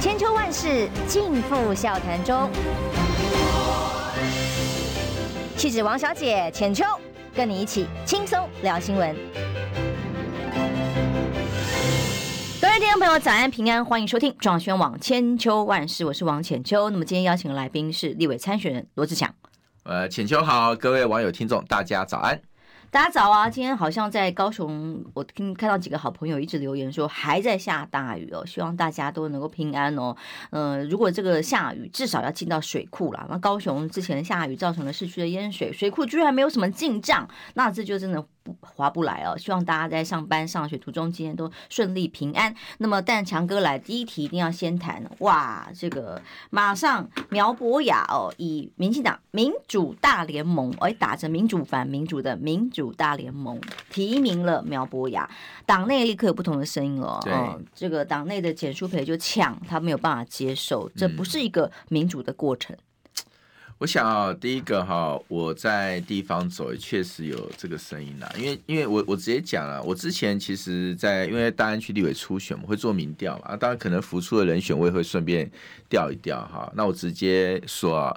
千秋万世尽付笑谈中。气质王小姐浅秋，跟你一起轻松聊新闻。各位听众朋友，早安平安，欢迎收听壮轩网千秋万世，我是王浅秋。那么今天邀请的来宾是立委参选人罗志强。呃，浅秋好，各位网友听众，大家早安。大家早啊！今天好像在高雄，我听看到几个好朋友一直留言说还在下大雨哦，希望大家都能够平安哦。嗯，如果这个下雨，至少要进到水库了。那高雄之前下雨造成了市区的淹水，水库居然没有什么进账，那这就真的。划不来哦，希望大家在上班上学途中今天都顺利平安。那么，但强哥来第一题一定要先谈哇，这个马上苗博雅哦，以民进党民主大联盟哎，打着民主反民主的民主大联盟提名了苗博雅，党内立刻有不同的声音哦，这个党内的简书培就呛他没有办法接受，这不是一个民主的过程。嗯我想啊，第一个哈，我在地方走也确实有这个声音啦。因为因为我我直接讲了，我之前其实，在因为大安区立委初选，我会做民调嘛，啊，当然可能浮出的人选我也会顺便调一调哈。那我直接说，啊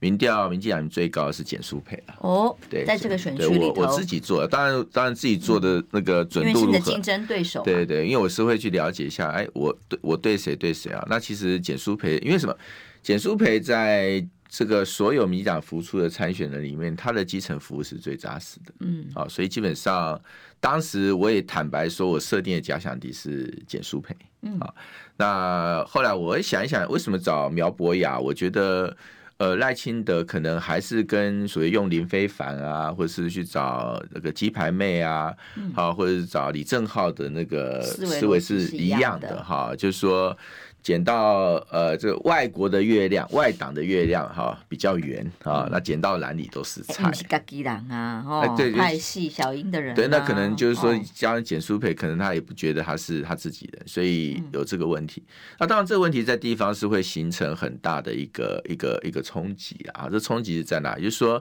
民调民进党最高的是简书培了。哦，对，在这个选区里头，我我自己做的，当然当然自己做的那个准度如何？竞争对手，对对，因为我是会去了解一下，哎，我对我对谁对谁啊？那其实简书培，因为什么？简书培在。这个所有民进党浮出的参选人里面，他的基层服务是最扎实的。嗯，啊，所以基本上当时我也坦白说，我设定的假想敌是简淑培。嗯，啊，那后来我想一想，为什么找苗博雅？我觉得，呃，赖清德可能还是跟所谓用林非凡啊，或者是去找那个鸡排妹啊，好，或者是找李正浩的那个思维是一样的哈，就是说。捡到呃，这个外国的月亮，外党的月亮哈比较圆啊，那捡到篮里都是菜。是家己人啊，哦，派系小英的人。对，那可能就是说，加上简舒培，可能他也不觉得他是他自己人，所以有这个问题。那当然，这个问题在地方是会形成很大的一个一个一个冲击啊。这冲击是在哪？就是说，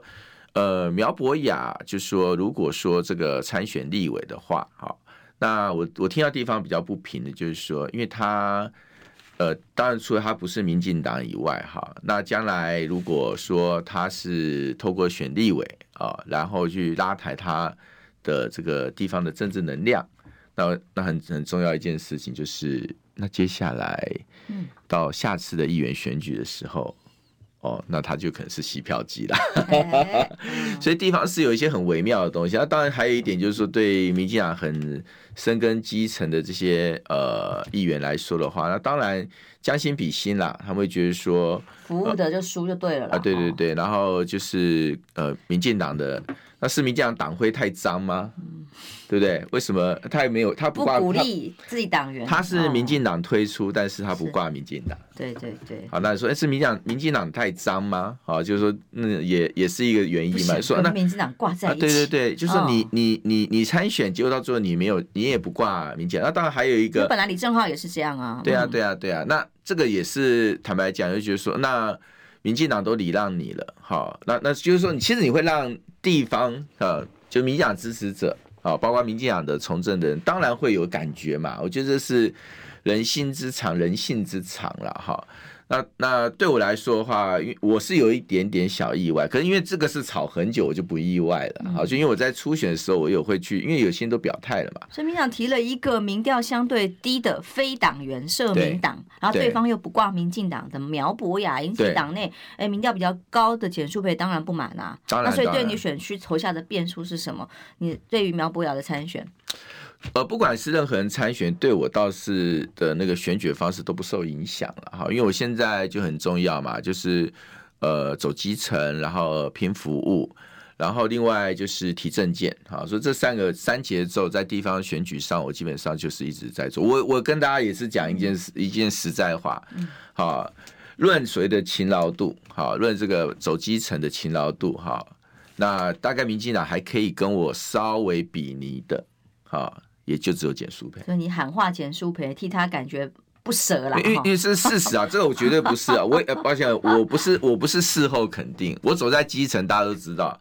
呃，苗博雅，就是说，如果说这个参选立委的话，哈，那我我听到地方比较不平的，就是说，因为他。呃，当然，除了他不是民进党以外，哈，那将来如果说他是透过选立委啊，然后去拉抬他的这个地方的政治能量，那那很很重要一件事情就是，那接下来到下次的议员选举的时候。哦，那他就可能是吸票机了，所以地方是有一些很微妙的东西。那当然还有一点就是说，对民进党很深耕基层的这些呃议员来说的话，那当然将心比心啦，他们会觉得说，服务的就输就对了啦。啊，对对对，然后就是呃民进党的。那是民进党党徽太脏吗？嗯，对不对？为什么他也没有他不鼓励自己党员？他是民进党推出，哦、但是他不挂民进党。对对对。好，那你说，哎，是民进党民进党太脏吗？好，就是说，那，也也是一个原因嘛。说那民进党挂在一起。对对对，就是说你、哦、你你你参选，结果到最后你没有，你也不挂民进党。那当然还有一个，本来李正浩也是这样啊。对啊对啊对啊，那这个也是坦白讲，就觉得说那。民进党都礼让你了，好，那那就是说，你其实你会让地方啊，就民进党支持者啊，包括民进党的从政的人，当然会有感觉嘛。我觉得这是人心之常，人性之常了，哈。那那对我来说的话，因为我是有一点点小意外，可是因为这个是吵很久，我就不意外了。好，就因为我在初选的时候，我有会去，因为有些人都表态了嘛。所以民进党提了一个民调相对低的非党员社民党，然后对方又不挂民进党的苗博雅，引起党内哎民调比较高的简舒培当然不满啊。当然，那所以对你选区投下的变数是什么？你对于苗博雅的参选？呃，不管是任何人参选，对我倒是的那个选举方式都不受影响了哈，因为我现在就很重要嘛，就是呃走基层，然后拼服务，然后另外就是提证件，哈，所以这三个三节奏在地方选举上，我基本上就是一直在做。我我跟大家也是讲一件事，一件实在话，好，论谁的勤劳度，好，论这个走基层的勤劳度，哈，那大概民进党还可以跟我稍微比拟的，哈。也就只有简书培，所以你喊话简书培，替他感觉不舍啦。因为因为是事实啊，这个我绝对不是啊。我抱歉，我不是我不是事后肯定。我走在基层，大家都知道，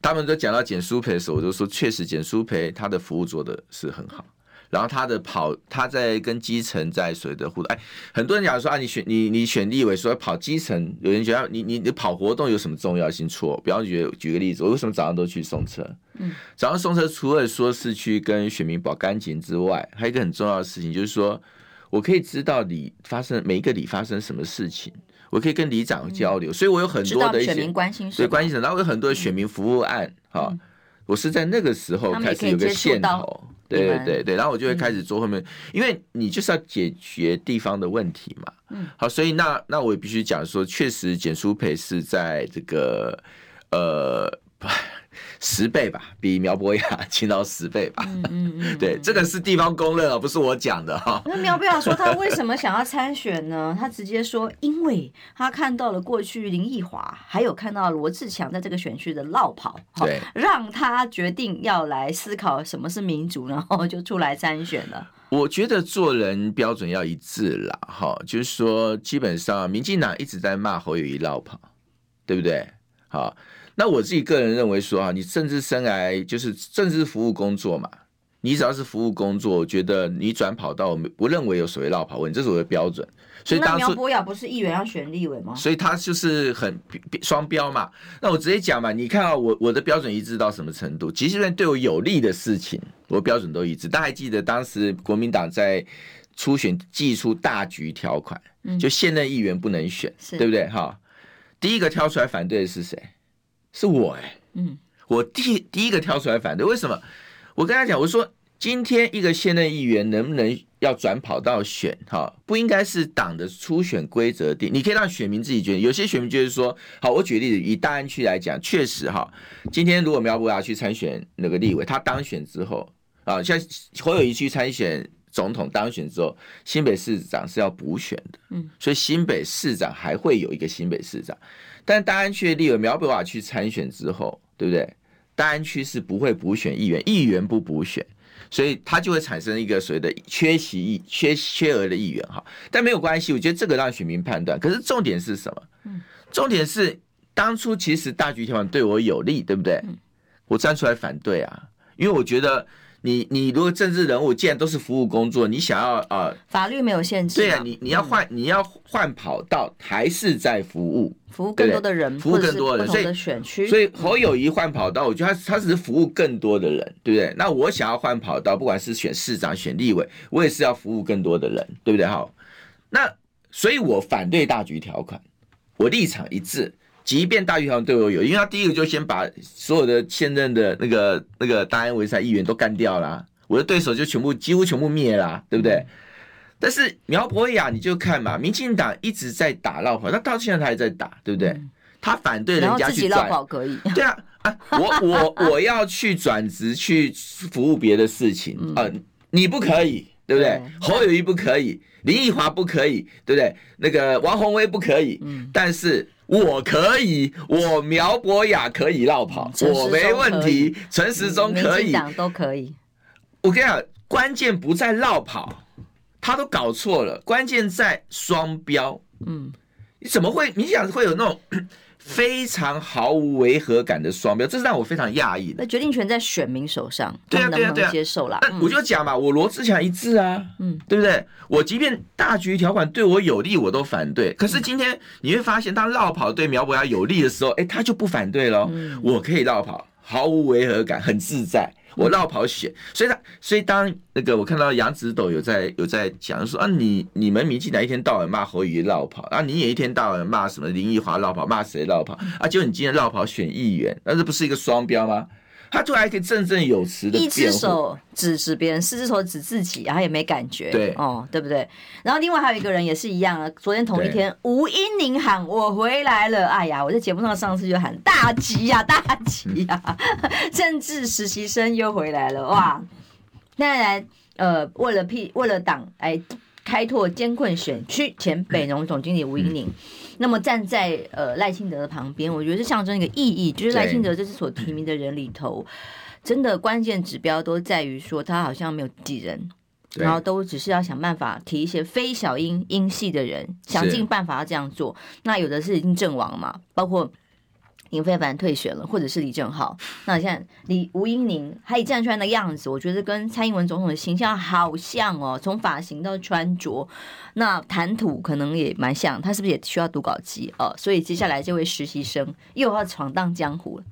他们都讲到简书培的时候，我就说确实简书培他的服务做的是很好。然后他的跑，他在跟基层在所谓的互动。哎，很多人讲说啊，你选你你选立委说跑基层，有人觉得你你你跑活动有什么重要性？错，比方举举个例子，我为什么早上都去送车？嗯，早上送车除了说是去跟选民保干净之外，还有一个很重要的事情就是说，我可以知道里发生每一个里发生什么事情，我可以跟里长交流，所以我有很多的一些关心对关心然后有很多的选民服务案哈。我是在那个时候开始有个线头，对对对对，然后我就会开始做后面，因为你就是要解决地方的问题嘛。嗯，好，所以那那我也必须讲说，确实简书培是在这个呃。十倍吧，比苗博雅 勤劳十倍吧。嗯嗯嗯，对，这个是地方公认啊，不是我讲的哈。那苗博雅说他为什么想要参选呢？他直接说，因为他看到了过去林奕华，还有看到罗志强在这个选区的落跑，对，让他决定要来思考什么是民主，然后就出来参选了。我觉得做人标准要一致啦，哈，就是说基本上民进党一直在骂侯友谊落跑，对不对？好。那我自己个人认为说啊，你政治生涯就是政治服务工作嘛，你只要是服务工作，我觉得你转跑道，我不认为有所谓绕跑问题，这是我的标准。所以当初苗博雅不是议员要选立委吗？所以他就是很双标嘛。那我直接讲嘛，你看啊，我我的标准一致到什么程度？即使对我有利的事情，我标准都一致。大家还记得当时国民党在初选祭出大局条款，就现任议员不能选，对不对？哈，第一个挑出来反对的是谁？是我哎，嗯，我第第一个跳出来反对，为什么？我跟他讲，我说今天一个现任议员能不能要转跑道选哈，不应该是党的初选规则定，你可以让选民自己决定。有些选民就是说，好，我举例子，以大安区来讲，确实哈，今天如果苗博雅去参选那个立委，他当选之后啊，像侯友宜去参选总统当选之后，新北市长是要补选的，嗯，所以新北市长还会有一个新北市长。但大安区的立委苗博雅去参选之后，对不对？大安区是不会补选议员，议员不补选，所以他就会产生一个所谓的缺席议、缺缺额的议员哈。但没有关系，我觉得这个让选民判断。可是重点是什么？重点是当初其实大局条款对我有利，对不对？我站出来反对啊，因为我觉得。你你如果政治人物既然都是服务工作，你想要啊？呃、法律没有限制。对啊，你你要换、嗯、你要换跑道，还是在服务，服务更多的人，服务更多的人，所以选区。所以侯友谊换跑道，我觉得他他只是服务更多的人，对不对？那我想要换跑道，不管是选市长、选立委，我也是要服务更多的人，对不对？好，那所以我反对大局条款，我立场一致。即便大局条款对我有，因为他第一个就先把所有的现任的那个那个大安维赛议员都干掉了，我的对手就全部几乎全部灭了，对不对？但是苗博雅你就看嘛，民进党一直在打绕跑，那到现在他还在打，对不对？他反对人家去转，可以。对啊，啊，我我我要去转职去服务别的事情啊，呃，你不可以，对不对？侯友谊不可以，林奕华不可以，对不对？那个王宏威不可以，嗯但是。我可以，我苗博雅可以绕跑，我没问题。陈时中可以，都可以。我跟你讲，关键不在绕跑，他都搞错了。关键在双标。嗯，你怎么会？你想会有那种？非常毫无违和感的双标，这是让我非常讶异的。那决定权在选民手上，对啊，对啊，对啊，接受了。那我就讲嘛，我罗志强一致啊，嗯，对不对？我即便大局条款对我有利，我都反对。可是今天你会发现，当绕跑对苗博雅有利的时候，哎，他就不反对了。我可以绕跑，毫无违和感，很自在。我绕跑选，所以他，所以当那个我看到杨子斗有在有在讲说啊，你你们民进党一天到晚骂侯友宜落跑啊，你也一天到晚骂什么林奕华绕跑，骂谁绕跑啊？结果你今天绕跑选议员，那这不是一个双标吗？他突然还可以振振有词的，一只手指指别人，四只手指自己，然后也没感觉，对，哦，对不对？然后另外还有一个人也是一样啊，昨天同一天，吴英宁喊我回来了，哎呀，我在节目上上次就喊大吉呀，大吉呀，政治实习生又回来了，哇！那然呃，为了屁，为了党，哎，开拓艰困选区，前北农总经理吴英宁。那么站在呃赖清德的旁边，我觉得是象征一个意义，就是赖清德这次所提名的人里头，真的关键指标都在于说他好像没有几人，然后都只是要想办法提一些非小英英系的人，想尽办法要这样做。那有的是已经阵亡嘛，包括林非凡退选了，或者是李正浩。那现在李吴英宁他一站出来的样子，我觉得跟蔡英文总统的形象好像哦，从发型到穿着，那谈吐可能也蛮像。他是不是也需要读稿机哦？所以接下来这位实习生又要闯荡江湖了。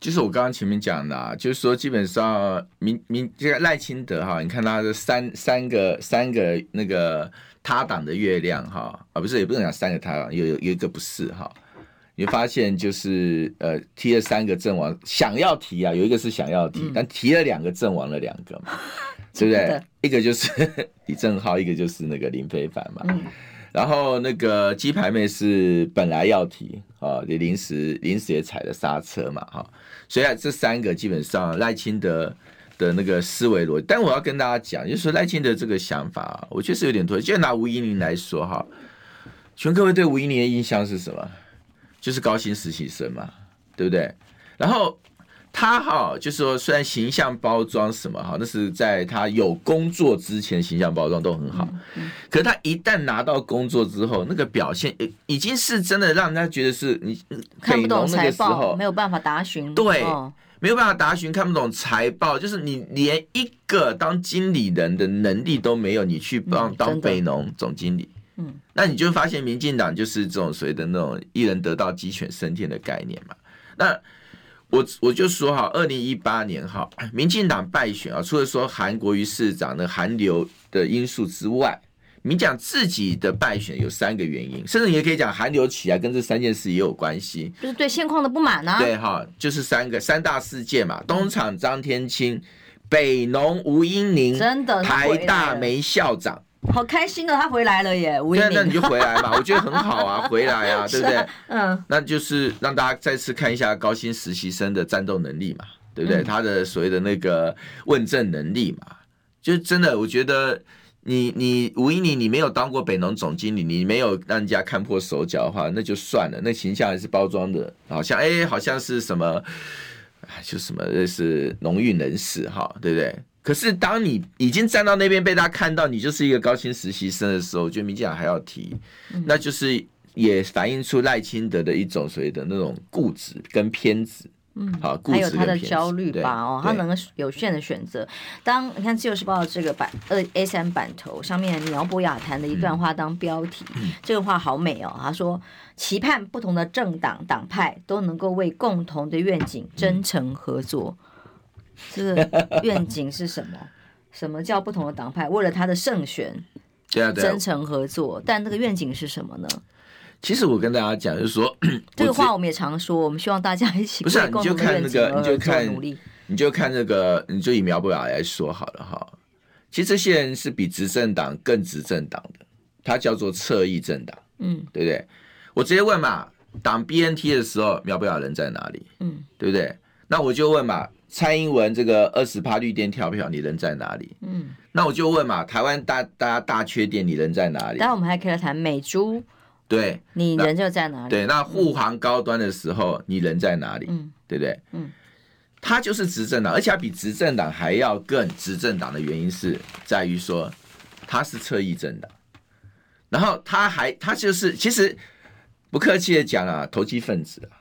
就是我刚刚前面讲的，啊，就是说基本上民民这个赖清德哈，你看他的三三个三个那个他党的月亮哈啊，不是也不能讲三个他党，有有有一个不是哈。你发现就是呃踢了三个阵亡，想要提啊，有一个是想要提，嗯、但提了两个阵亡了两个嘛，对不对？一个就是李正浩，一个就是那个林非凡嘛。嗯、然后那个鸡排妹是本来要提啊，也临时临时也踩了刹车嘛，哈。所以这三个基本上赖清德的那个思维逻辑，但我要跟大家讲，就是说赖清德这个想法，我确实有点脱。就拿吴依宁来说哈，全各位对吴依宁的印象是什么？就是高薪实习生嘛，对不对？然后他哈，就是说虽然形象包装什么哈，那是在他有工作之前形象包装都很好，可是他一旦拿到工作之后，那个表现已经是真的让人家觉得是你看不懂财报，没有办法答询，对，没有办法答询，看不懂财报，就是你连一个当经理人的能力都没有，你去帮当北农总经理。嗯，那你就发现民进党就是这种所谓的那种一人得道鸡犬升天的概念嘛。那我我就说哈，二零一八年哈，民进党败选啊，除了说韩国瑜市长的韩流的因素之外，民进党自己的败选有三个原因，甚至你也可以讲韩流起来跟这三件事也有关系，就是对现况的不满啊。对哈，就是三个三大事件嘛，东厂张天青、北农吴英宁，真的台大梅校长。好开心的，他回来了耶！吴音宁，那你就回来嘛，我觉得很好啊，回来 啊，对不对？嗯，那就是让大家再次看一下高薪实习生的战斗能力嘛，对不对？嗯、他的所谓的那个问政能力嘛，就真的，我觉得你你吴一宁，你没有当过北农总经理，你没有让人家看破手脚的话，那就算了，那形象还是包装的，好像哎，好像是什么，就什么这是农运人士哈，对不对？可是，当你已经站到那边被大家看到你就是一个高薪实习生的时候，我觉得民进党还要提，那就是也反映出赖清德的一种所谓的那种固执跟偏执，嗯，好，还有他的焦虑吧，哦，他能有限的选择。当你看《自由时报》这个版二 A 三版头上面苗博雅谈的一段话当标题，这个话好美哦。他说：“期盼不同的政党党派都能够为共同的愿景真诚合作。”这个愿景是什么？什么叫不同的党派为了他的胜选，对啊对，真诚合作？但那个愿景是什么呢？其实我跟大家讲，就是说 这个话我们也常说，我们希望大家一起不是，你就看那个，你就看你就看那个，你就以苗博雅来说好了哈。其实这些人是比执政党更执政党的，他叫做侧翼政党，嗯，对不对？我直接问嘛，党 BNT 的时候，苗博雅人在哪里？嗯，对不对？那我就问嘛。蔡英文这个二十趴绿电跳票，你人在哪里？嗯，那我就问嘛，台湾大大家大缺电，你人在哪里？待会我们还可以来谈美猪，对，你人就在哪里？对，那护航高端的时候，你人在哪里？嗯，对不对？嗯，他就是执政党，而且他比执政党还要更执政党的原因是在于说他是侧翼政党，然后他还他就是其实不客气的讲啊，投机分子啊。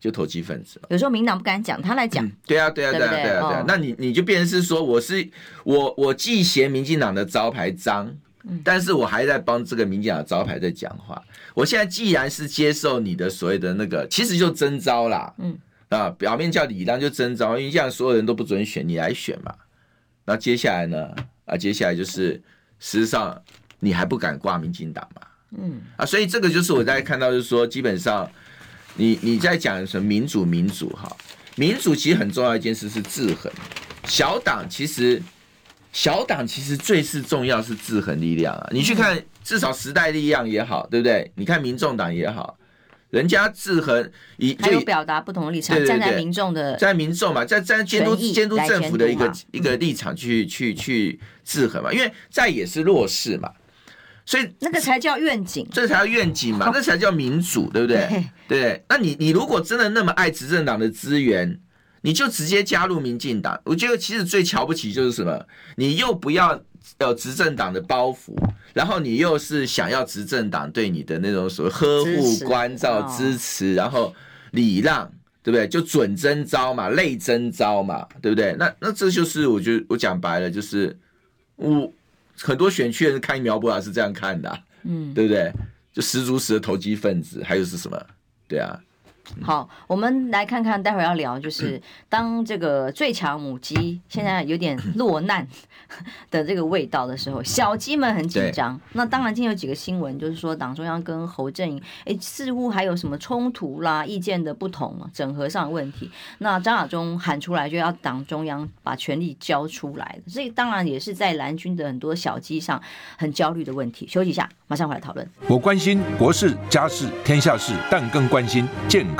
就投机分子，有时候民党不敢讲，他来讲、嗯。对啊，对啊，对啊，对啊，对啊。哦、那你你就变成是说，我是我我既嫌民进党的招牌脏，嗯、但是我还在帮这个民进党的招牌在讲话。我现在既然是接受你的所谓的那个，其实就征招啦，嗯啊，表面叫礼让就征招，因为这样所有人都不准选，你来选嘛。那接下来呢？啊，接下来就是事实上你还不敢挂民进党嘛？嗯啊，所以这个就是我在看到，就是说基本上。你你在讲什么民主民主哈？民主其实很重要一件事是制衡。小党其实小党其实最是重要是制衡力量啊！你去看至少时代力量也好，对不对？你看民众党也好，人家制衡以还有表达不同的立场，对对对站在民众的站在民众嘛，在在监督监督政府的一个一个立场去去去制衡嘛，因为在也是弱势嘛。所以那个才叫愿景，这才叫愿景嘛，那才叫民主，对不对？对，对。那你你如果真的那么爱执政党的资源，你就直接加入民进党。我觉得其实最瞧不起就是什么，你又不要有执政党的包袱，然后你又是想要执政党对你的那种所谓呵护、关照、支持，然后礼让，对不对？就准征招嘛，类征招嘛，对不对？那那这就是我就我讲白了，就是我很多选区的人看苗博雅是这样看的，啊，嗯，对不对？就十足十的投机分子，还有是什么？对啊。好，我们来看看，待会儿要聊，就是当这个最强母鸡现在有点落难的这个味道的时候，小鸡们很紧张。那当然，今天有几个新闻，就是说党中央跟侯阵营，哎，似乎还有什么冲突啦，意见的不同，整合上的问题。那张亚中喊出来，就要党中央把权力交出来，所以当然也是在蓝军的很多小鸡上很焦虑的问题。休息一下，马上回来讨论。我关心国事、家事、天下事，但更关心健康。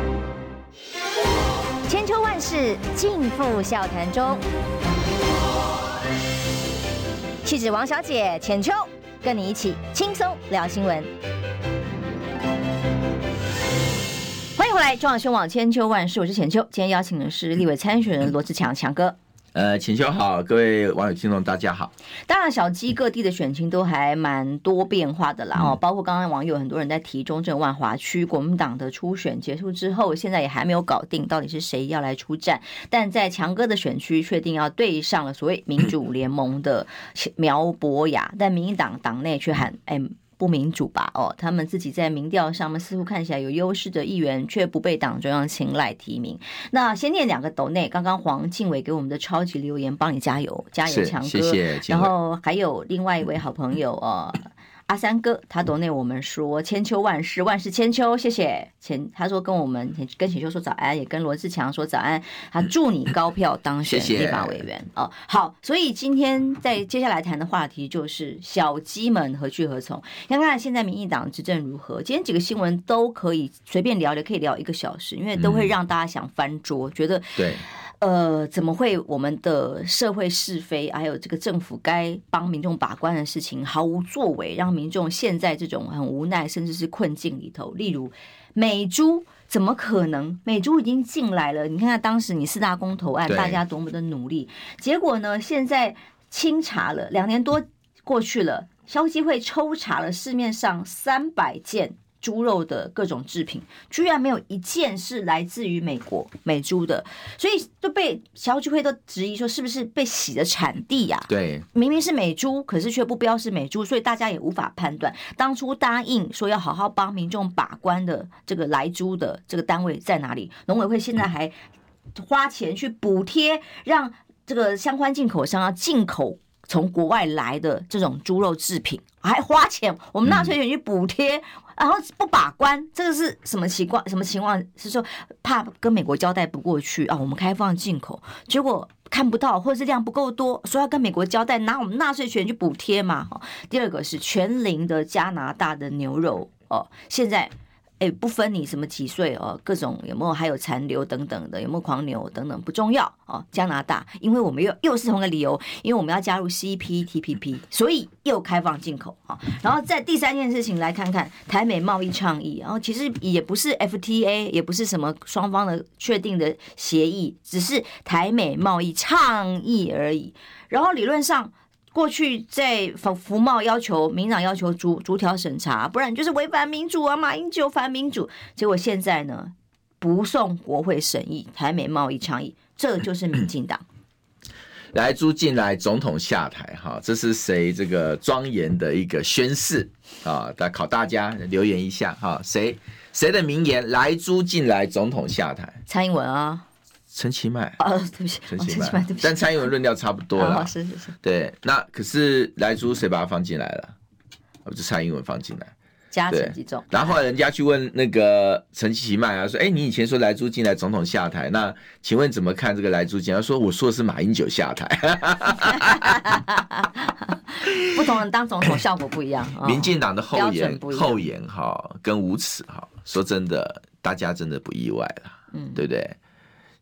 尽付笑谈中，气质王小姐浅秋，跟你一起轻松聊新闻。欢迎回来，中央新网千秋万世，我是浅秋。今天邀请的是立委参选人罗志强强哥。呃，浅秋好，各位网友听众大家好。当然，小鸡各地的选情都还蛮多变化的啦哦，包括刚刚网友很多人在提中正万华区国民党的初选结束之后，现在也还没有搞定到底是谁要来出战，但在强哥的选区确定要对上了所谓民主联盟的 苗博雅，但民进党党内却喊哎。不民主吧？哦，他们自己在民调上面似乎看起来有优势的议员，却不被党中央青睐提名。那先念两个斗内，刚刚黄静伟给我们的超级留言，帮你加油，加油，强哥。谢谢。然后还有另外一位好朋友哦。阿三哥，他懂内我们说千秋万世，万世千秋，谢谢前。他说跟我们跟浅秋说早安，也跟罗志强说早安。他祝你高票当选立法委员哦。好，所以今天在接下来谈的话题就是小鸡们何去何从？看看现在民进党执政如何？今天几个新闻都可以随便聊聊，可以聊一个小时，因为都会让大家想翻桌，嗯、觉得对。呃，怎么会我们的社会是非，还有这个政府该帮民众把关的事情毫无作为，让民众陷在这种很无奈甚至是困境里头？例如美猪，怎么可能？美猪已经进来了，你看看当时你四大公投案，大家多么的努力，结果呢？现在清查了两年多过去了，消基会抽查了市面上三百件。猪肉的各种制品，居然没有一件是来自于美国美猪的，所以就被消委会都质疑说是不是被洗的产地呀、啊？对，明明是美猪，可是却不标示美猪，所以大家也无法判断当初答应说要好好帮民众把关的这个来猪的这个单位在哪里？农委会现在还花钱去补贴，让这个相关进口商要进口。从国外来的这种猪肉制品还花钱，我们纳税人去补贴，然后不把关，这个是什么情况？什么情况？是说怕跟美国交代不过去啊？我们开放进口，结果看不到，或者是量不够多，说要跟美国交代，拿我们纳税钱去补贴嘛？第二个是全龄的加拿大的牛肉哦，现在。哎，不分你什么几岁哦，各种有没有还有残留等等的，有没有狂牛等等不重要哦。加拿大，因为我们又又是同一个理由，因为我们要加入 CPTPP，所以又开放进口啊。然后在第三件事情来看看台美贸易倡议，然后其实也不是 FTA，也不是什么双方的确定的协议，只是台美贸易倡议而已。然后理论上。过去在服服贸要求民党要求逐逐条审查，不然就是违反民主啊！马英九反民主，结果现在呢，不送国会审议台美贸易倡议，这就是民进党。莱猪进来，总统下台，哈，这是谁这个庄严的一个宣誓啊？来考大家留言一下哈，谁谁的名言？莱猪进来，总统下台，蔡英文啊。陈其迈。啊，对不起，陈其迈，对不起，但蔡英文论调差不多了，是是是，对，那可是莱猪谁把他放进来了？不是蔡英文放进来，加成几重？然后后来人家去问那个陈其迈啊，说，哎，你以前说莱猪进来，总统下台，那请问怎么看这个莱猪进来？他说，我说的是马英九下台，不同人当总统效果不一样，民进党的厚颜厚颜哈，跟无耻哈，说真的，大家真的不意外了，嗯，对不对？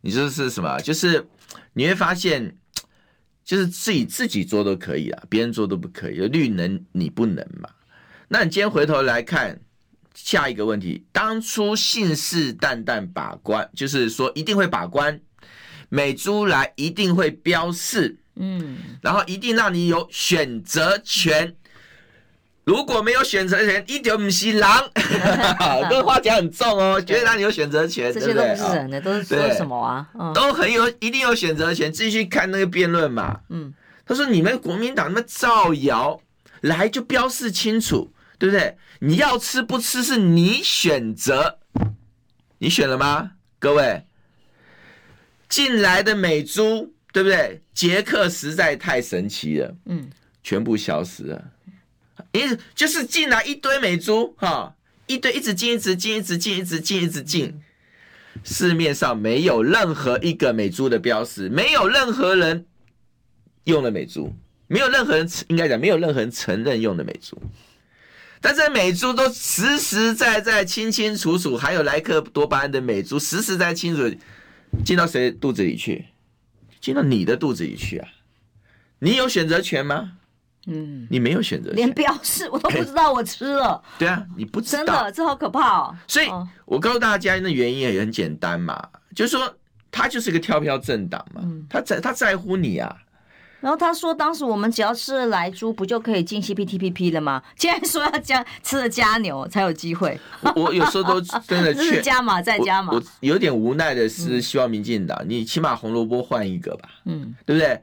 你说是什么？就是你会发现，就是自己自己做都可以啊，别人做都不可以，绿能你不能嘛？那你今天回头来看下一个问题，当初信誓旦旦把关，就是说一定会把关，美猪来一定会标示，嗯，然后一定让你有选择权。如果没有选择权，一点不是狼，这话讲很重哦，绝对让你有选择权，这些都不是人的，都是说什么啊？都很有，一定有选择权。继续看那个辩论嘛，嗯，他说你们国民党那么造谣，来就标示清楚，对不对？你要吃不吃是你选择，你选了吗？各位，进来的美猪，对不对？捷克实在太神奇了，嗯，全部消失了。一就是进来一堆美猪哈，一堆一直进，一直进，一直进，一直进，一直进。市面上没有任何一个美猪的标识，没有任何人用的美猪，没有任何人应该讲没有任何人承认用的美猪。但是美猪都实实在在、清清楚楚，还有莱克多巴胺的美猪，实实在在清楚进到谁肚子里去？进到你的肚子里去啊？你有选择权吗？嗯，你没有选择，连标示我都不知道我吃了。对啊，你不知道，真的，这好可怕哦。所以，我告诉大家，那原因也很简单嘛，就是说他就是一个跳票政党嘛，他在他在乎你啊。然后他说，当时我们只要吃了莱猪，不就可以进 CPTPP 了吗？竟然说要加吃了加牛才有机会。我有时候都 真的劝加码再加码。我有点无奈的是，希望民进党你起码红萝卜换一个吧，嗯，对不对？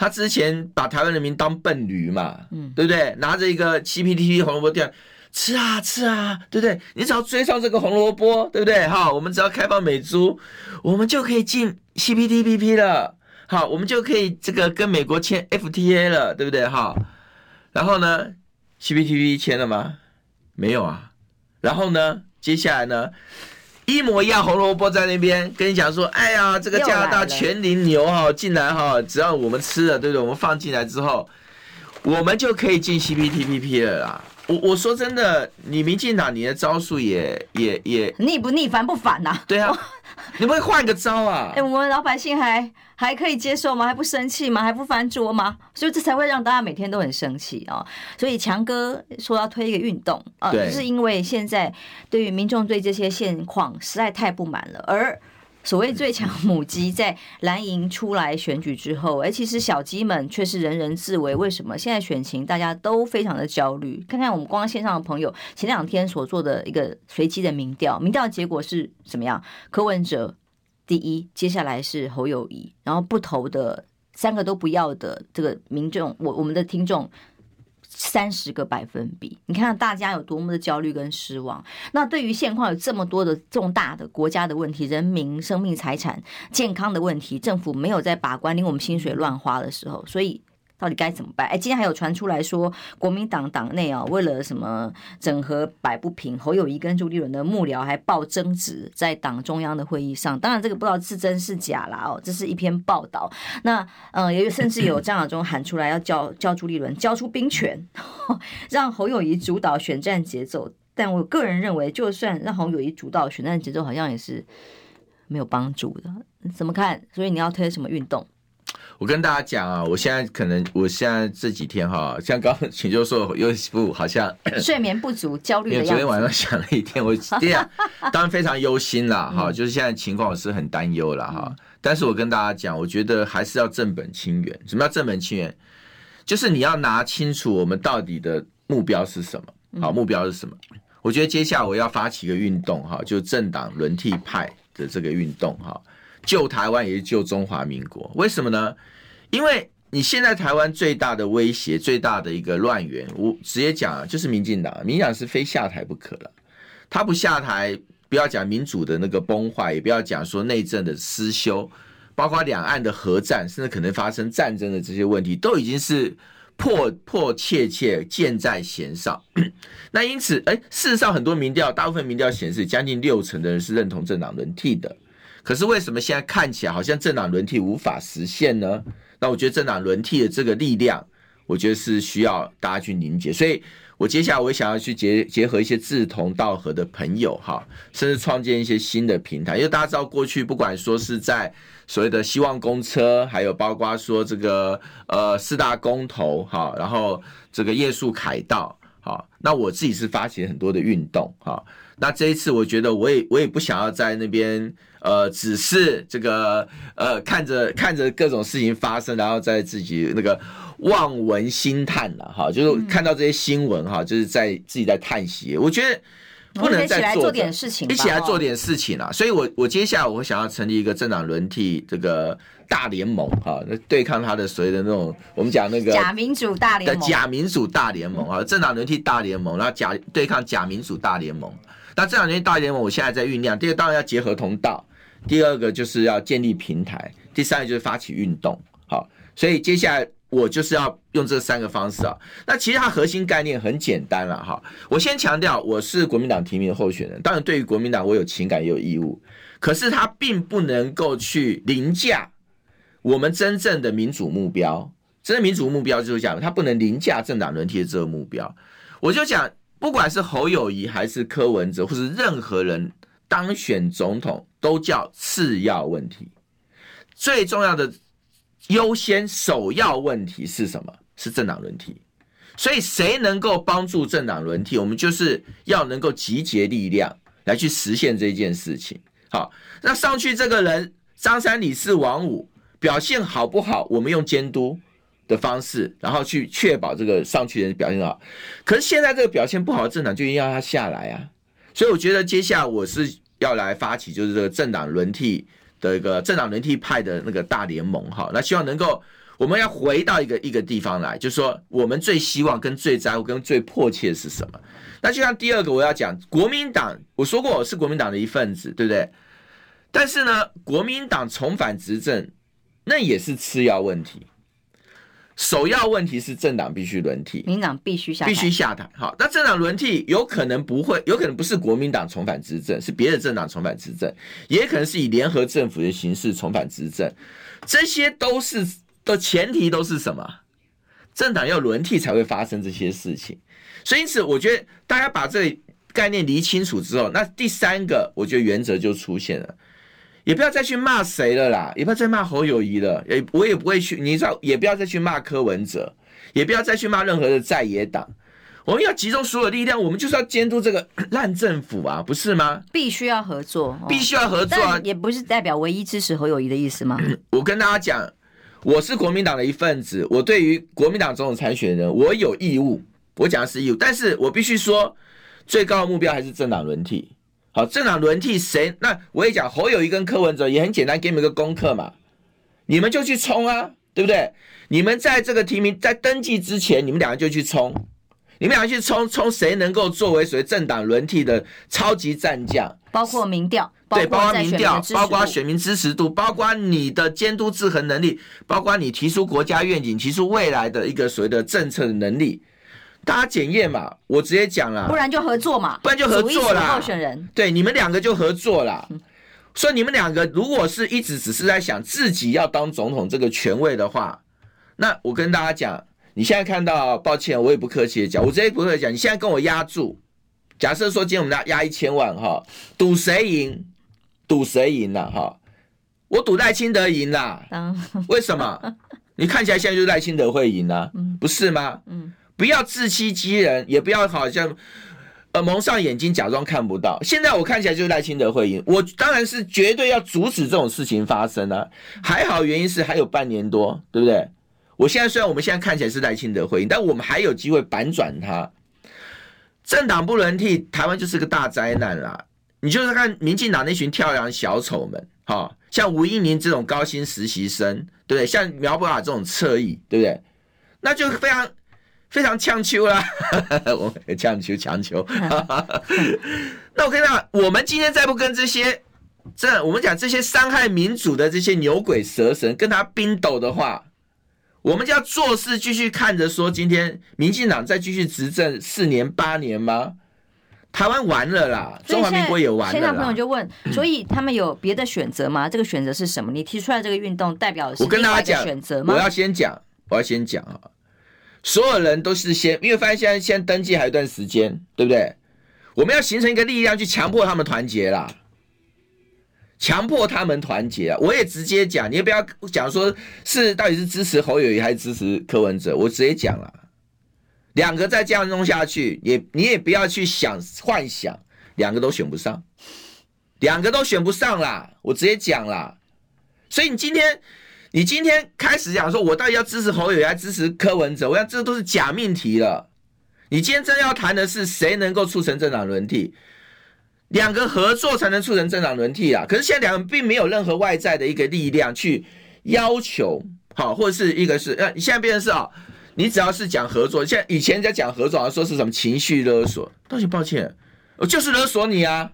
他之前把台湾人民当笨驴嘛，嗯，对不对？拿着一个 CPTPP 红萝卜掉，吃啊吃啊，对不对？你只要追上这个红萝卜，对不对？哈，我们只要开放美猪，我们就可以进 CPTPP 了。好，我们就可以这个跟美国签 FTA 了，对不对？哈，然后呢，CPTPP 签了吗？没有啊。然后呢，接下来呢？一模一样，红萝卜在那边跟你讲说：“哎呀，这个加拿大全龄牛哈进来哈，只要我们吃了，对不对？我们放进来之后，我们就可以进 CPTPP 了啦。”我我说真的，你民进党你的招数也也也逆不逆，反不反呐？对啊，你不会换个招啊？哎，我们老百姓还还可以接受吗？还不生气吗？还不翻桌吗？所以这才会让大家每天都很生气哦。所以强哥说要推一个运动啊，就是因为现在对于民众对这些现况实在太不满了，而。所谓最强母鸡在蓝营出来选举之后，哎，其实小鸡们却是人人自危。为什么现在选情大家都非常的焦虑？看看我们光线上的朋友前两天所做的一个随机的民调，民调的结果是怎么样？柯文哲第一，接下来是侯友宜，然后不投的三个都不要的这个民众，我我们的听众。三十个百分比，你看大家有多么的焦虑跟失望。那对于现况有这么多的重大的国家的问题、人民生命财产健康的问题，政府没有在把关，令我们薪水乱花的时候，所以。到底该怎么办？哎，今天还有传出来说，国民党党内啊，为了什么整合摆不平，侯友谊跟朱立伦的幕僚还爆争执在党中央的会议上。当然，这个不知道是真是假啦哦，这是一篇报道。那嗯，也有甚至有张亚中喊出来要叫叫朱立伦交出兵权，让侯友谊主导选战节奏。但我个人认为，就算让侯友谊主导选战节奏，好像也是没有帮助的。怎么看？所以你要推什么运动？我跟大家讲啊，我现在可能，我现在这几天哈，像刚刚请就说又不好像 睡眠不足、焦虑的样子。昨天晚上想了一天，我这 样当然非常忧心啦哈，就是现在情况我是很担忧了哈。但是我跟大家讲，我觉得还是要正本清源。什么叫正本清源？就是你要拿清楚我们到底的目标是什么。好，目标是什么？我觉得接下来我要发起一个运动哈，就政党轮替派的这个运动哈。救台湾也是救中华民国，为什么呢？因为你现在台湾最大的威胁、最大的一个乱源，我直接讲啊，就是民进党。民进党是非下台不可了。他不下台，不要讲民主的那个崩坏，也不要讲说内政的失修，包括两岸的核战，甚至可能发生战争的这些问题，都已经是迫迫切切箭在弦上。那因此，哎，事实上很多民调，大部分民调显示，将近六成的人是认同政党轮替的。可是为什么现在看起来好像政党轮替无法实现呢？那我觉得政党轮替的这个力量，我觉得是需要大家去凝结。所以我接下来我也想要去结结合一些志同道合的朋友哈，甚至创建一些新的平台，因为大家知道过去不管说是在所谓的希望公车，还有包括说这个呃四大公投哈，然后这个夜宿凯道哈，那我自己是发起很多的运动哈，那这一次我觉得我也我也不想要在那边呃只是这个呃看着看着各种事情发生，然后在自己那个。望闻兴叹了哈，就是看到这些新闻哈，就是在自己在叹息。我觉得不能再做点事情，一起来做点事情了。所以我我接下来我想要成立一个政党轮替这个大联盟哈，那对抗他的所谓的那种我们讲那个假民主大联盟的假民主大联盟啊，政党轮替大联盟，然后假对抗假民主大联盟。那政党轮替大联盟，我现在在酝酿。第二个当然要结合同道，第二个就是要建立平台，第三个就是发起运动。好，所以接下来。我就是要用这三个方式啊，那其实它核心概念很简单了哈。我先强调，我是国民党提名的候选人，当然对于国民党我有情感也有义务，可是它并不能够去凌驾我们真正的民主目标。真正民主目标就是讲，它不能凌驾政党轮替的这个目标。我就讲，不管是侯友宜还是柯文哲，或是任何人当选总统，都叫次要问题，最重要的。优先首要问题是什么？是政党轮替。所以谁能够帮助政党轮替，我们就是要能够集结力量来去实现这件事情。好，那上去这个人张三李四王五表现好不好？我们用监督的方式，然后去确保这个上去的人表现好。可是现在这个表现不好的政党就应该要他下来啊。所以我觉得接下来我是要来发起，就是这个政党轮替。的一个政党轮替派的那个大联盟哈，那希望能够我们要回到一个一个地方来，就是说我们最希望跟最在乎跟最迫切是什么？那就像第二个我要讲国民党，我说过我是国民党的一份子，对不对？但是呢，国民党重返执政那也是次要问题。首要问题是政党必须轮替，民党必须下必须下台。好，那政党轮替有可能不会，有可能不是国民党重返执政，是别的政党重返执政，也可能是以联合政府的形式重返执政。这些都是的前提都是什么？政党要轮替才会发生这些事情。所以因此，我觉得大家把这概念理清楚之后，那第三个，我觉得原则就出现了。也不要再去骂谁了啦，也不要再骂侯友谊了，也我也不会去，你知道，也不要再去骂柯文哲，也不要再去骂任何的在野党。我们要集中所有力量，我们就是要监督这个 烂政府啊，不是吗？必须要合作，必须要合作啊，也不是代表唯一支持侯友谊的意思吗？我跟大家讲，我是国民党的一份子，我对于国民党总统参选人，我有义务，我讲的是义务，但是我必须说，最高的目标还是政党轮替。好，政党轮替谁？那我也讲侯友宜跟柯文哲也很简单，给你们一个功课嘛，你们就去冲啊，对不对？你们在这个提名在登记之前，你们两个就去冲，你们两个去冲，冲谁能够作为所谓政党轮替的超级战将？包括民调，对，包括民调，包括选民支持度，包括你的监督制衡能力，包括你提出国家愿景、提出未来的一个所谓的政策的能力。大家检验嘛，我直接讲了，不然就合作嘛，不然就合作啦。候选人，对，你们两个就合作啦。所以你们两个如果是一直只是在想自己要当总统这个权位的话，那我跟大家讲，你现在看到，抱歉，我也不客气的讲，我直接不客气讲，你现在跟我压住，假设说今天我们要压一千万哈，赌谁赢？赌谁赢了哈？我赌赖清德赢啦。为什么？你看起来现在就是赖清德会赢啦，不是吗？嗯。不要自欺欺人，也不要好像呃蒙上眼睛假装看不到。现在我看起来就是赖清德会赢，我当然是绝对要阻止这种事情发生啊。还好原因是还有半年多，对不对？我现在虽然我们现在看起来是赖清德会赢，但我们还有机会反转他。政党不轮替，台湾就是个大灾难啦。你就是看民进党那群跳梁小丑们，哈，像吴音宁这种高薪实习生，对不对？像苗博雅这种侧翼，对不对？那就非常。非常强求啦，我强求强求。那我跟你讲，我们今天再不跟这些，这我们讲这些伤害民主的这些牛鬼蛇神跟他冰斗的话，我们就要做事继续看着说，今天民进党再继续执政四年八年吗？台湾完了啦，中华民国也完了。现在朋友就问，所以他们有别的选择吗？这个选择是什么？你提出来这个运动代表的是我跟大家选择吗？我要先讲，我要先讲啊。所有人都是先，因为发现现在先登记还有一段时间，对不对？我们要形成一个力量去强迫他们团结啦，强迫他们团结啊！我也直接讲，你也不要讲说是到底是支持侯友谊还是支持柯文哲，我直接讲了，两个再这样弄下去，也你也不要去想幻想，两个都选不上，两个都选不上啦，我直接讲啦。所以你今天。你今天开始讲说，我到底要支持侯友宜还是支持柯文哲？我想这都是假命题了。你今天真要谈的是谁能够促成政党轮替，两个合作才能促成政党轮替啊。可是现在两个并没有任何外在的一个力量去要求，好，或者是一个是，呃，你现在变成是啊，你只要是讲合作，现在以前在讲合作，说是什么情绪勒索，道歉抱歉。我就是勒索你啊！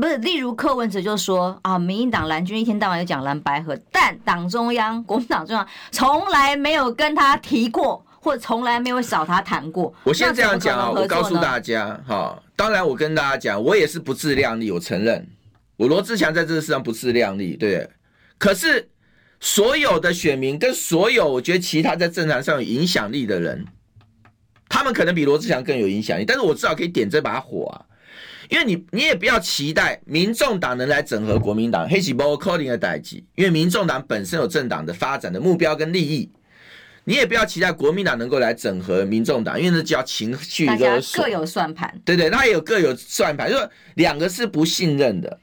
不是，例如柯文哲就说啊，民进党蓝军一天到晚就讲蓝白合，但党中央、国民党中央从来没有跟他提过，或者从来没有找他谈过。我先这样讲啊，我告诉大家哈，当然我跟大家讲，我也是不自量力，我承认，我罗志祥在这个世上不自量力，对。可是所有的选民跟所有我觉得其他在政坛上有影响力的人，他们可能比罗志祥更有影响力，但是我至少可以点这把火啊。因为你，你也不要期待民众党能来整合国民党，黑起包 calling 的代际。因为民众党本身有政党的发展的目标跟利益，你也不要期待国民党能够来整合民众党，因为那叫情绪勒索。各有算盘，对对，他也有各有算盘，就是两个是不信任的，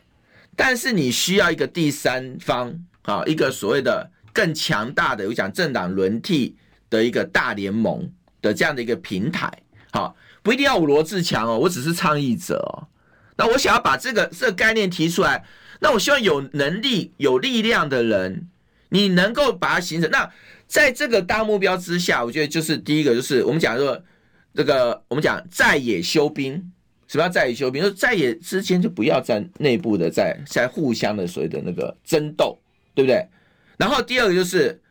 但是你需要一个第三方啊，一个所谓的更强大的，有讲政党轮替的一个大联盟的这样的一个平台，好，不一定要我罗志强哦，我只是倡议者哦。那我想要把这个这个概念提出来，那我希望有能力、有力量的人，你能够把它形成。那在这个大目标之下，我觉得就是第一个，就是我们讲说这个，我们讲在野休兵，什么叫在野休兵？就在野之间就不要在内部的在在互相的所谓的那个争斗，对不对？然后第二个就是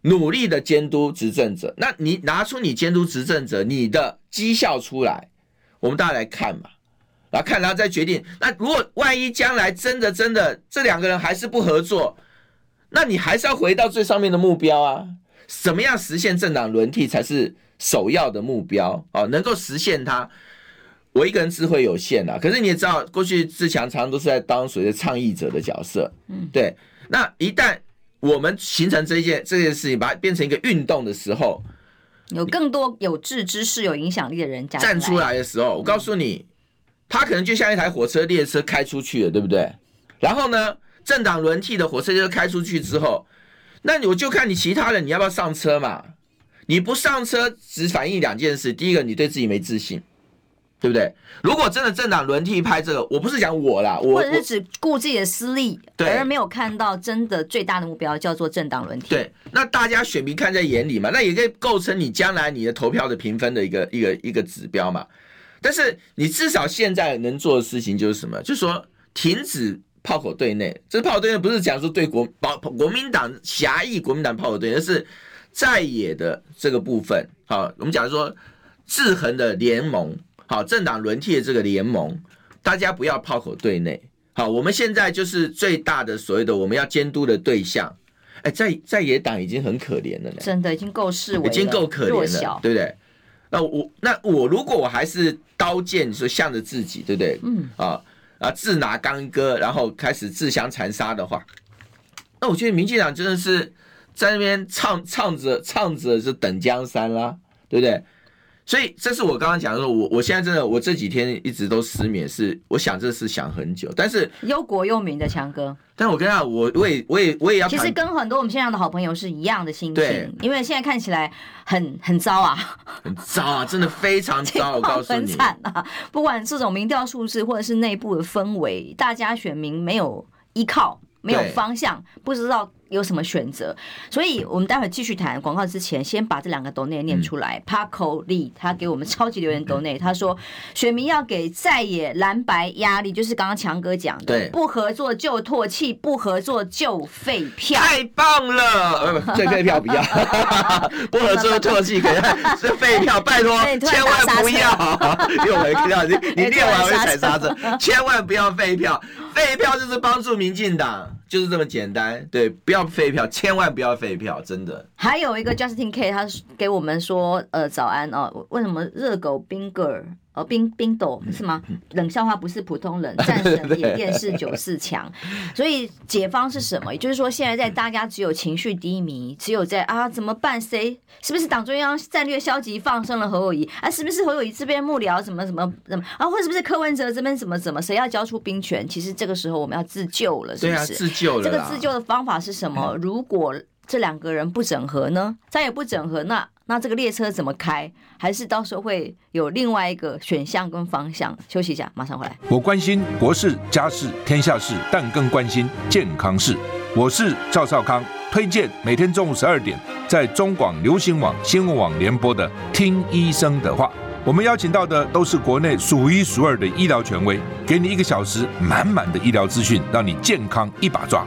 努力的监督执政者。那你拿出你监督执政者你的绩效出来，我们大家来看嘛。然后看，然后再决定。那如果万一将来真的真的这两个人还是不合作，那你还是要回到最上面的目标啊？怎么样实现政党轮替才是首要的目标啊？能够实现它，我一个人智慧有限啊。可是你也知道，过去志强常常都是在当所谓的倡议者的角色。嗯，对。那一旦我们形成这件这件事情，把它变成一个运动的时候，有更多有志之士、有影响力的人站出来的时候，我告诉你。他可能就像一台火车列车开出去了，对不对？然后呢，政党轮替的火车列车开出去之后，那我就看你其他人你要不要上车嘛？你不上车，只反映两件事：第一个，你对自己没自信，对不对？如果真的政党轮替拍这个，我不是讲我啦，我或者是只顾自己的私利，而没有看到真的最大的目标叫做政党轮替。对，那大家选民看在眼里嘛，那也可以构成你将来你的投票的评分的一个一个一个指标嘛。但是你至少现在能做的事情就是什么？就是说停止炮口对内。这个炮口对内不是讲说对国保国民党狭义国民党炮口对内，而是在野的这个部分。好，我们讲说制衡的联盟，好，政党轮替的这个联盟，大家不要炮口对内。好，我们现在就是最大的所谓的我们要监督的对象。哎，在在野党已经很可怜了呢，真的已经够示威，已经够可怜了，对不对？那我那我如果我还是刀剑说向着自己，对不对？嗯啊啊自拿钢戈，然后开始自相残杀的话，那我觉得民进党真的是在那边唱唱着唱着是等江山啦，对不对？所以这是我刚刚讲的说，我我现在真的我这几天一直都失眠，是我想这事想很久，但是忧国忧民的强哥，但我跟他我我也我也我也要，其实跟很多我们线上的好朋友是一样的心情，对，因为现在看起来很很糟啊，很糟啊，真的非常糟，我告诉你，很惨啊，不管这种民调数字或者是内部的氛围，大家选民没有依靠，没有方向，不知道。有什么选择？所以我们待会继续谈广告之前，先把这两个抖内念出来。Paco Lee 他给我们超级留言抖内，他说选民要给在野蓝白压力，就是刚刚强哥讲的，不合作就唾弃，不合作就废票。太棒了，废废票不要，不合作就唾弃，给他 是废票，拜托，千万不要，又没票，你你念完会踩刹车，千万不要废票，废票就是帮助民进党。就是这么简单。对，不要废票，千万不要废票，真的。还有一个 Justin K，他给我们说，呃，早安哦，为什么热狗 Bingo 冰冰斗是吗？冷笑话不是普通人，战神演电视九四强，所以解方是什么？也就是说，现在在大家只有情绪低迷，只有在啊怎么办？谁是不是党中央战略消极放生了侯友谊啊？是不是侯友谊这边幕僚什么什么什么啊？或者是不是柯文哲这边怎么怎么？谁要交出兵权？其实这个时候我们要自救了，是不是？对啊，自救了。这个自救的方法是什么？如果这两个人不整合呢？再也不整合，那那这个列车怎么开？还是到时候会有另外一个选项跟方向？休息一下，马上回来。我关心国事、家事、天下事，但更关心健康事。我是赵少康，推荐每天中午十二点在中广流行网、新闻网联播的《听医生的话》。我们邀请到的都是国内数一数二的医疗权威，给你一个小时满满的医疗资讯，让你健康一把抓。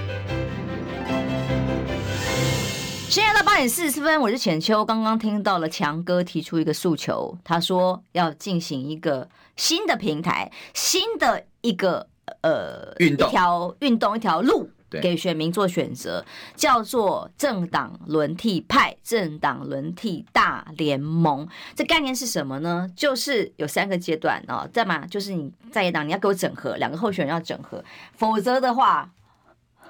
现在到八点四十分，我是浅秋。刚刚听到了强哥提出一个诉求，他说要进行一个新的平台，新的一个呃运动，一条运动，一条路给选民做选择，叫做政党轮替派，政党轮替大联盟。这概念是什么呢？就是有三个阶段哦，在嘛就是你在野党你要给我整合，两个候选人要整合，否则的话，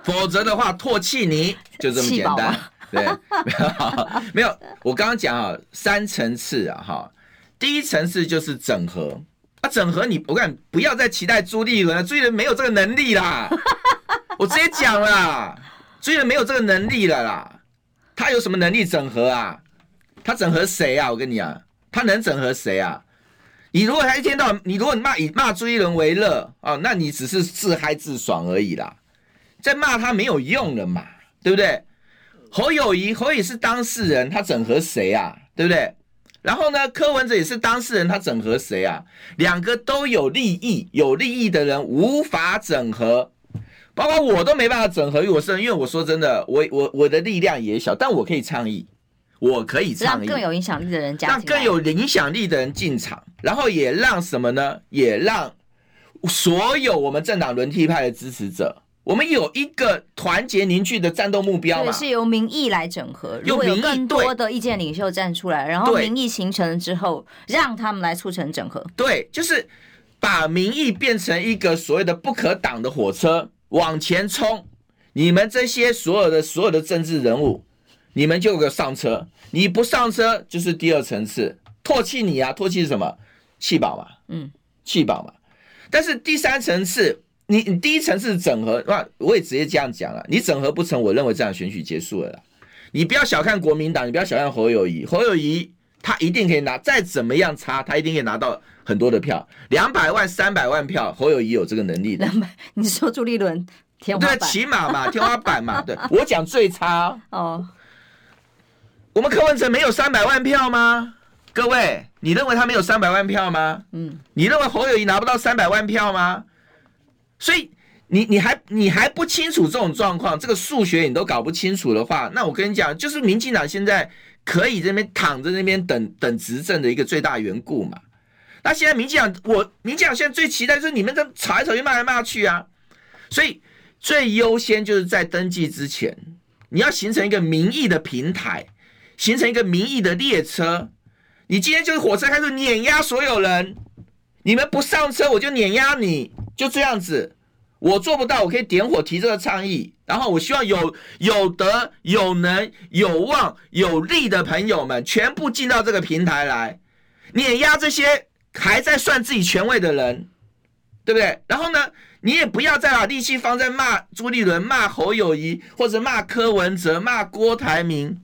否则的话唾弃你，就这么简单。对，没有，没有。我刚刚讲啊，三层次啊，哈，第一层次就是整合啊，整合你，我跟你不要再期待朱立伦了，朱立伦没有这个能力啦，我直接讲啦，朱立伦没有这个能力了啦，他有什么能力整合啊？他整合谁啊？我跟你讲，他能整合谁啊？你如果他一天到晚，你如果骂以骂朱立伦为乐啊，那你只是自嗨自爽而已啦，再骂他没有用了嘛，对不对？侯友谊，侯友宜是当事人，他整合谁啊？对不对？然后呢，柯文哲也是当事人，他整合谁啊？两个都有利益，有利益的人无法整合，包括我都没办法整合，因为我是因为我说真的，我我我的力量也小，但我可以倡议，我可以倡议，让更有影响力的人加让更有影响力的人进场，然后也让什么呢？也让所有我们政党轮替派的支持者。我们有一个团结凝聚的战斗目标嘛？是由民意来整合，如果有更多的意见领袖站出来，然后民意形成了之后，让他们来促成整合。对，就是把民意变成一个所谓的不可挡的火车往前冲。你们这些所有的所有的政治人物，你们就给上车。你不上车，就是第二层次唾弃你啊！唾弃是什么？弃保嘛，嗯，弃保嘛。但是第三层次。你你第一层是整合，那我也直接这样讲了。你整合不成，我认为这样选举结束了啦。你不要小看国民党，你不要小看侯友谊，侯友谊他一定可以拿，再怎么样差，他一定可以拿到很多的票，两百万、三百万票，侯友谊有这个能力的。两百，你说朱立伦天花板？对，起码嘛，天花板嘛。对，我讲最差哦。我们柯文哲没有三百万票吗？各位，你认为他没有三百万票吗？嗯，你认为侯友谊拿不到三百万票吗？所以你你还你还不清楚这种状况，这个数学你都搞不清楚的话，那我跟你讲，就是民进党现在可以这边躺在那边等 等执政的一个最大缘故嘛。那现在民进党，我民进党现在最期待就是你们这吵来吵去骂来骂去啊。所以最优先就是在登记之前，你要形成一个民意的平台，形成一个民意的列车。你今天就是火车开始碾压所有人，你们不上车我就碾压你。就这样子，我做不到，我可以点火提这个倡议，然后我希望有有德、有能、有望、有力的朋友们全部进到这个平台来，碾压这些还在算自己权威的人，对不对？然后呢，你也不要再把力气放在骂朱立伦、骂侯友谊或者骂柯文哲、骂郭台铭，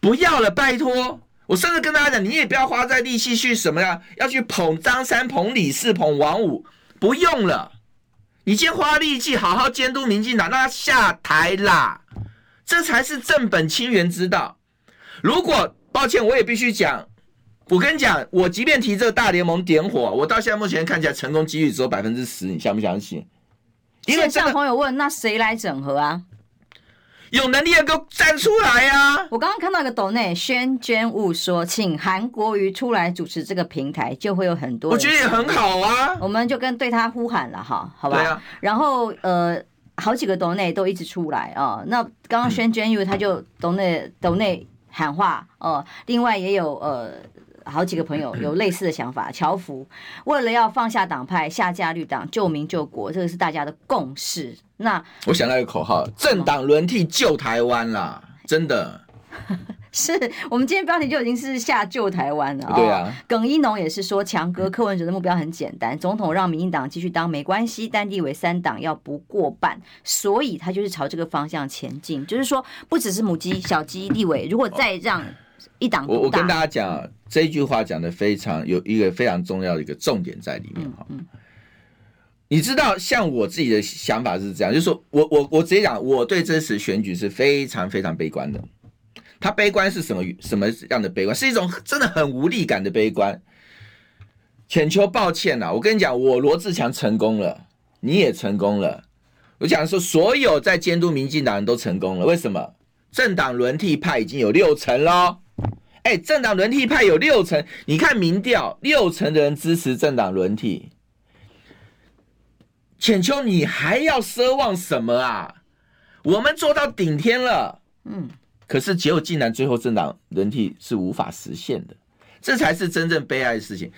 不要了，拜托。我甚至跟大家讲，你也不要花在力气去什么呀，要去捧张三、捧李四、捧王五。不用了，你先花力气好好监督民进党，让他下台啦，这才是正本清源之道。如果抱歉，我也必须讲，我跟你讲，我即便提这个大联盟点火，我到现在目前看起来成功几率只有百分之十，你相不相信？因为像朋友问，那谁来整合啊？有能力的给我站出来啊！我刚刚看到一个抖内宣娟雾说，请韩国瑜出来主持这个平台，就会有很多。我觉得也很好啊，我们就跟对他呼喊了哈，好吧？对啊。然后呃，好几个抖内都一直出来啊。那刚刚宣娟雾他就抖内抖内喊话哦、呃，另外也有呃。好几个朋友 有类似的想法，乔福为了要放下党派，下架绿党，救民救国，这个是大家的共识。那我想到一个口号：政党轮替救台湾啦！真的，是我们今天标题就已经是下救台湾了。对啊，耿一农也是说，强哥柯文哲的目标很简单，总统让民进党继续当没关系，但立委三党要不过半，所以他就是朝这个方向前进。就是说，不只是母鸡、小鸡、立委，如果再让。一党我我跟大家讲这句话讲的非常有一个非常重要的一个重点在里面哈。你知道，像我自己的想法是这样，就是说我我我直接讲，我对这次选举是非常非常悲观的。他悲观是什么什么样的悲观？是一种真的很无力感的悲观。浅求，抱歉呐，我跟你讲，我罗志强成功了，你也成功了。我讲说，所有在监督民进党人都成功了，为什么？政党轮替派已经有六成喽。哎，政党轮替派有六成，你看民调，六成的人支持政党轮替。浅秋，你还要奢望什么啊？我们做到顶天了，嗯，可是结果竟然最后政党轮替是无法实现的，这才是真正悲哀的事情。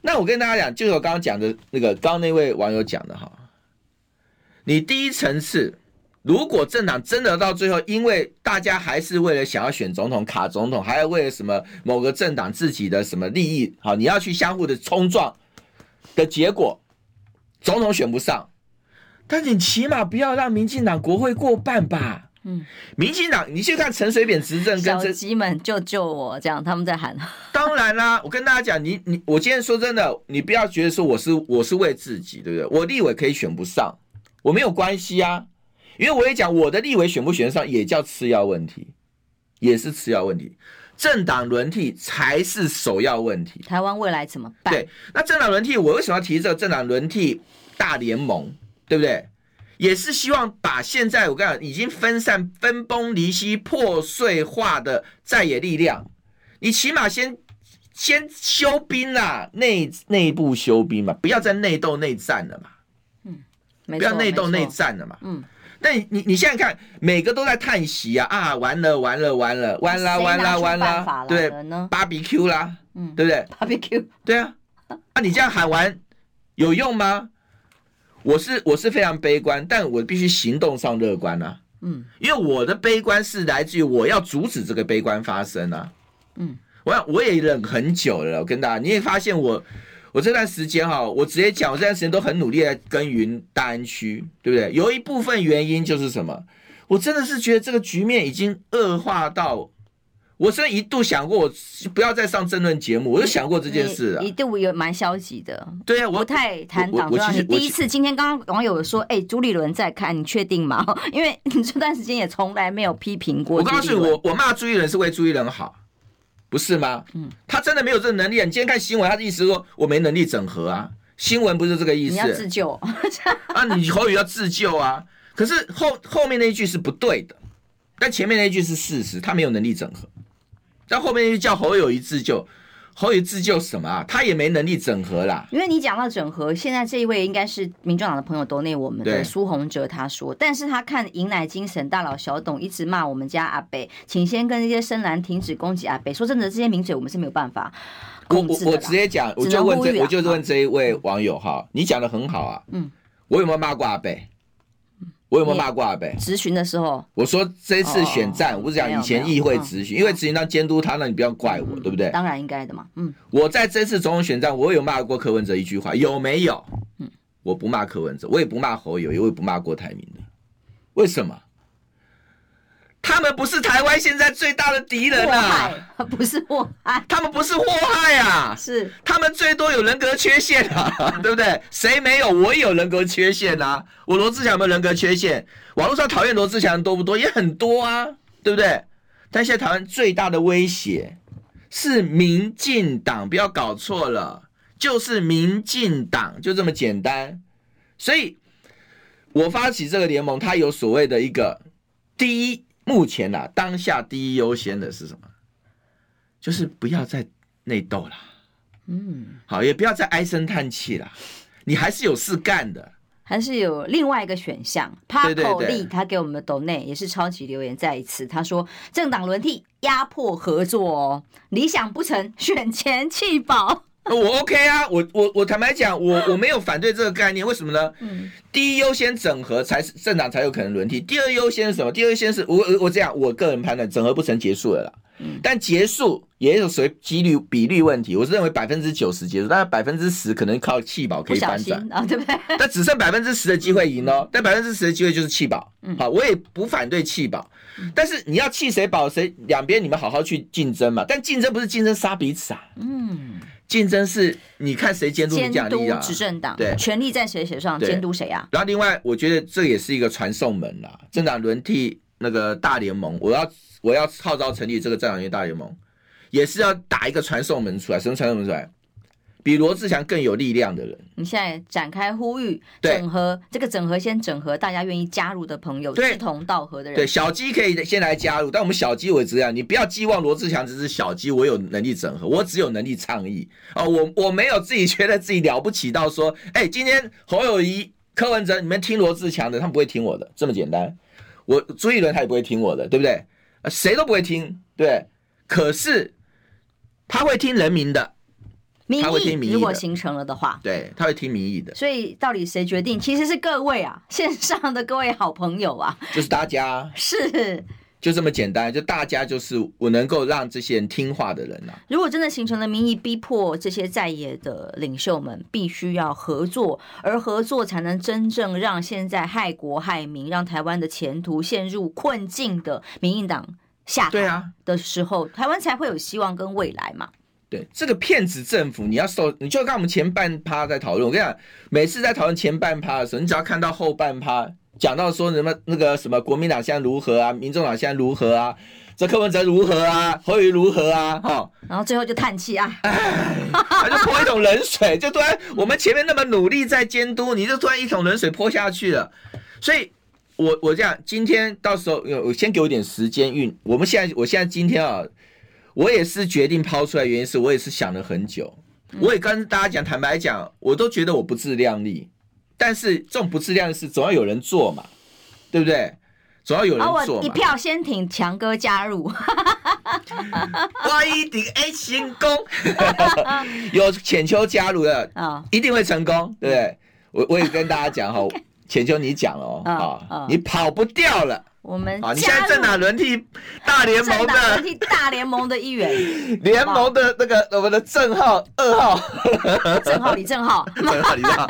那我跟大家讲，就是我刚刚讲的那个，刚刚那位网友讲的哈，你第一层次。如果政党真的到最后，因为大家还是为了想要选总统、卡总统，还要为了什么某个政党自己的什么利益，好，你要去相互的冲撞的结果，总统选不上，但你起码不要让民进党国会过半吧？嗯，民进党，你去看陈水扁执政，跟小鸡们救救我，这样他们在喊。当然啦，我跟大家讲，你你我今天说真的，你不要觉得说我是我是为自己，对不对？我立委可以选不上，我没有关系啊。因为我也讲，我的立委选不选上也叫次要问题，也是次要问题。政党轮替才是首要问题。台湾未来怎么办？对，那政党轮替，我为什么要提这个政党轮替大联盟？对不对？也是希望把现在我跟你讲已经分散、分崩离析、破碎化的在野力量，你起码先先修兵啦，内内部修兵嘛，不要再内斗内战了嘛。嗯，不要内斗内战了嘛。嗯。但你你现在看，每个都在叹息啊啊，完了完了完了完了完了完了，对，芭比 Q 啦，嗯，对不对？芭比 Q，对啊，啊，你这样喊完有用吗？我是我是非常悲观，但我必须行动上乐观啊，嗯，因为我的悲观是来自于我要阻止这个悲观发生啊，嗯，我要我也忍很久了，我跟大家，你也发现我。我这段时间哈，我直接讲，我这段时间都很努力在耕耘大安区，对不对？有一部分原因就是什么？我真的是觉得这个局面已经恶化到，我真的一度想过，我不要再上争论节目，我就想过这件事啊，一度有蛮消极的。对啊，我不太谈党中央。你第一次今天刚刚网友说，哎，朱立伦在看，你确定吗？因为你这段时间也从来没有批评过。我告诉你，我我骂朱立伦是为朱立伦好。不是吗？嗯，他真的没有这个能力。啊你今天看新闻，他的意思说我没能力整合啊。新闻不是这个意思。你要自救 啊！你侯宇要自救啊！可是后后面那一句是不对的，但前面那一句是事实，他没有能力整合。但后面那句叫侯友谊自救。侯友宜自救什么啊？他也没能力整合啦。因为你讲到整合，现在这一位应该是民众党的朋友，都内我们的苏宏哲他说，但是他看迎来精神大佬小董一直骂我们家阿北，请先跟这些深蓝停止攻击阿北。说真的，这些名嘴我们是没有办法。我我我直接讲，我就问这，我就问这一位网友哈，你讲的很好啊，嗯，我有没有骂过阿北？我有没有骂过阿北？质询的时候，我说这次选战，我不是讲以前议会质询，因为质询当监督他，那你不要怪我，对不对？当然应该的嘛。嗯，我在这次总统选战，我有骂过柯文哲一句话，有没有？嗯，我不骂柯文哲，我也不骂侯友也不骂郭台铭的。为什么？他们不是台湾现在最大的敌人啊！不是祸害，他们不是祸害啊！是他们最多有人格缺陷啊，对不对？谁没有？我也有人格缺陷啊！我罗志祥有没有人格缺陷？网络上讨厌罗志祥多不多？也很多啊，对不对？但现在台湾最大的威胁是民进党，不要搞错了，就是民进党，就这么简单。所以，我发起这个联盟，它有所谓的一个第一，目前啊，当下第一优先的是什么？就是不要再内斗了，嗯，好，也不要再唉声叹气了，你还是有事干的。还是有另外一个选项，Paco 利他给我们的 donate 也是超级留言再一次，他说政党轮替压迫合作哦，理想不成选前弃保。我 OK 啊，我我我坦白讲，我我没有反对这个概念，为什么呢？嗯，第一优先整合才是政党才有可能轮替，第二优先是什么？第二优先是我我这样，我个人判断整合不成结束了啦。但结束也有随几率比率问题，我是认为百分之九十结束，但是百分之十可能靠弃保可以翻转啊，对不对？但只剩百分之十的机会赢哦，但百分之十的机会就是弃保。好，我也不反对弃保，但是你要弃谁保谁，两边你们好好去竞争嘛。但竞争不是竞争杀彼此啊，嗯，竞争是你看谁监督你奖励啊，执政党对，权力在谁手上，监督谁啊？然后另外，我觉得这也是一个传送门啦，政党轮替那个大联盟，我要。我要号召成立这个政党轮替大联盟，也是要打一个传送门出来，什么传送门出来？比罗志祥更有力量的人。你现在展开呼吁，整合这个整合，先整合大家愿意加入的朋友，志同道合的人。对，小鸡可以先来加入，但我们小鸡我只这样，你不要寄望罗志祥只是小鸡，我有能力整合，我只有能力倡议哦，我我没有自己觉得自己了不起到说，哎，今天侯友谊、柯文哲，你们听罗志祥的，他们不会听我的，这么简单。我朱一伦他也不会听我的，对不对？谁都不会听，对，可是他会听人民的，民意如果形成了的话，对，他会听民意的。所以到底谁决定？其实是各位啊，线上的各位好朋友啊，就是大家是。就这么简单，就大家就是我能够让这些人听话的人呐、啊。如果真的形成了民意，逼迫这些在野的领袖们必须要合作，而合作才能真正让现在害国害民、让台湾的前途陷入困境的民进党下台的时候，台湾才会有希望跟未来嘛。对，这个骗子政府，你要受，你就看我们前半趴在讨论。我跟你讲，每次在讨论前半趴的时候，你只要看到后半趴。讲到说什么那个什么国民党现在如何啊，民众党现在如何啊，这柯文哲如何啊，侯友如何啊，哈，然后最后就叹气啊，他就泼一桶冷水，就突然我们前面那么努力在监督，你就突然一桶冷水泼下去了。所以我我这样，今天到时候我先给我点时间运。我们现在我现在今天啊，我也是决定抛出来，原因是我也是想了很久，我也跟大家讲，坦白讲，我都觉得我不自量力。但是这种不自量的事，总要有人做嘛，对不对？总要有人做嘛。我一票先挺强哥加入，我一定 A 成功。有浅秋加入的啊，一定会成功，对不对？我我也跟大家讲哈，浅秋你讲了哦，啊，你跑不掉了。我们啊，你现在在哪轮替大联盟的轮替大联盟的一员，联盟的那个我们的正号二 号，正号李正浩，正号李正浩，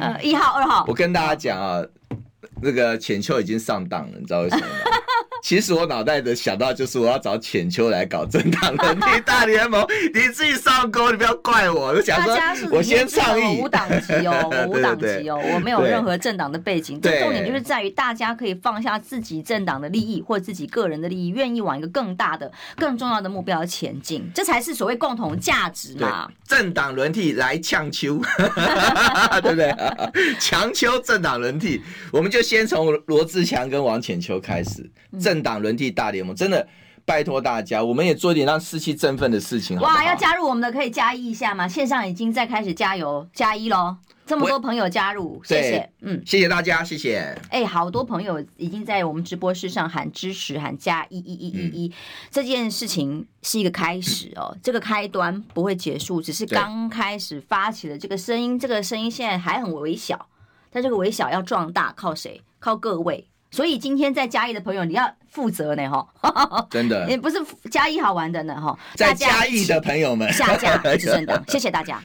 呃一号二号。我跟大家讲啊，那个浅秋已经上当了，你知道为什么吗？其实我脑袋的想到就是我要找浅秋来搞政党轮替 大联盟，你自己上钩，你不要怪我。我想说，我先倡议。无党籍哦，我无党籍哦，我没有任何政党的背景。这重点就是在于大家可以放下自己政党的利益或自己个人的利益，愿意往一个更大的、更重要的目标前进，这才是所谓共同价值嘛。政党轮替来呛秋，对不对？强秋政党轮替，我们就先从罗志强跟王浅秋开始。政党轮替大联盟，真的拜托大家，我们也做一点让士气振奋的事情好好？哇，要加入我们的可以加一一下吗？线上已经在开始加油加一喽，这么多朋友加入，谢谢，嗯，谢谢大家，谢谢。哎、欸，好多朋友已经在我们直播室上喊支持，喊加一一一一一，嗯、这件事情是一个开始哦，嗯、这个开端不会结束，只是刚开始发起的这个声音，这个声音现在还很微小，但这个微小要壮大，靠谁？靠各位。所以今天在嘉义的朋友，你要负责呢，哈，真的，也不是嘉义好玩的呢，哈，在嘉义的朋友们，下架执政党，谢谢大家。